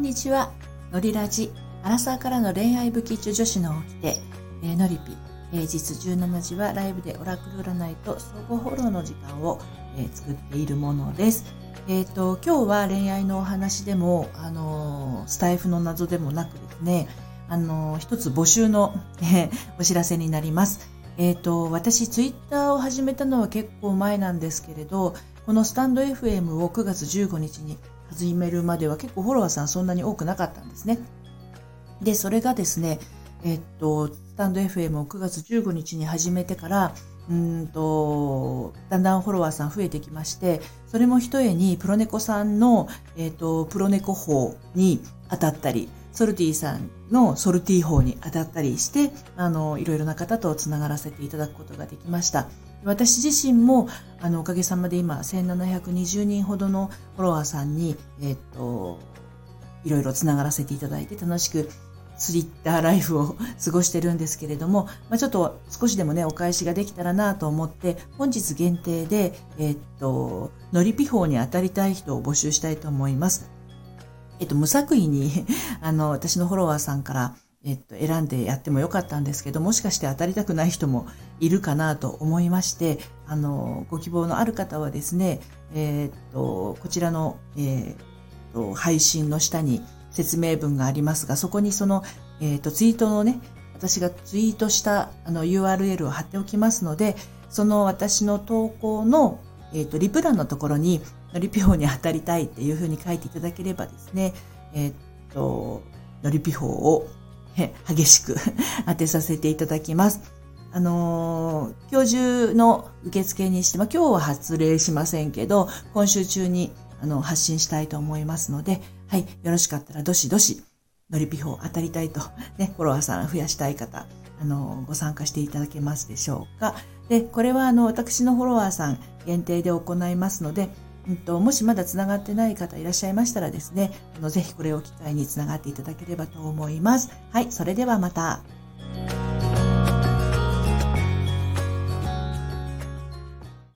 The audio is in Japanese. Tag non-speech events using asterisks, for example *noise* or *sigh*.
んにちは。のりラジ。アラサーからの恋愛武器中女子の起きて、えー、のりぴ。平日17時はライブでオラクル占いと相互フォローの時間を、えー、作っているものです。えっ、ー、と、今日は恋愛のお話でも、あのスタイフの謎でもなくですね、あの一つ募集の、お知らせになります。えっ、と、私、ツイッターを始めたのは結構前なんですけれど、このスタンド FM を9月15日に始めるまでは結構フォロワーさんそんなに多くなかったんですね。で、それがですね、えっと、スタンド FM を9月15日に始めてから、うんと、だんだんフォロワーさん増えてきまして、それも一重にプロネコさんの、えっと、プロネコ法に当たったり、ソルティさんのソルティ法に当たったりして、あの、いろいろな方とつながらせていただくことができました。私自身も、あの、おかげさまで今、1720人ほどのフォロワーさんに、えっと、いろいろつながらせていただいて楽しくツイッターライフを過ごしてるんですけれども、まあ、ちょっと少しでもね、お返しができたらなと思って、本日限定で、えっと、のりピ法に当たりたい人を募集したいと思います。えっと、無作為に *laughs* あの、私のフォロワーさんから、えっと、選んでやってもよかったんですけど、もしかして当たりたくない人もいるかなと思いまして、あの、ご希望のある方はですね、えっと、こちらの、えっと、配信の下に説明文がありますが、そこにその、えっと、ツイートのね、私がツイートしたあの URL を貼っておきますので、その私の投稿の、えっと、リプランのところに、のりぴほに当たりたいっていうふうに書いていただければですね、えっと、のりぴほを激しく *laughs* 当てさせていただきます。あのー、今日中の受付にして、まあ、今日は発令しませんけど、今週中にあの発信したいと思いますので、はい、よろしかったらどしどし、のりぴほ当たりたいと、ね、フォロワーさん増やしたい方、あの、ご参加していただけますでしょうか。で、これはあの、私のフォロワーさん限定で行いますので、うんと、もしまだつながってない方いらっしゃいましたらですね、あのぜひこれを機会につながっていただければと思います。はい、それではまた。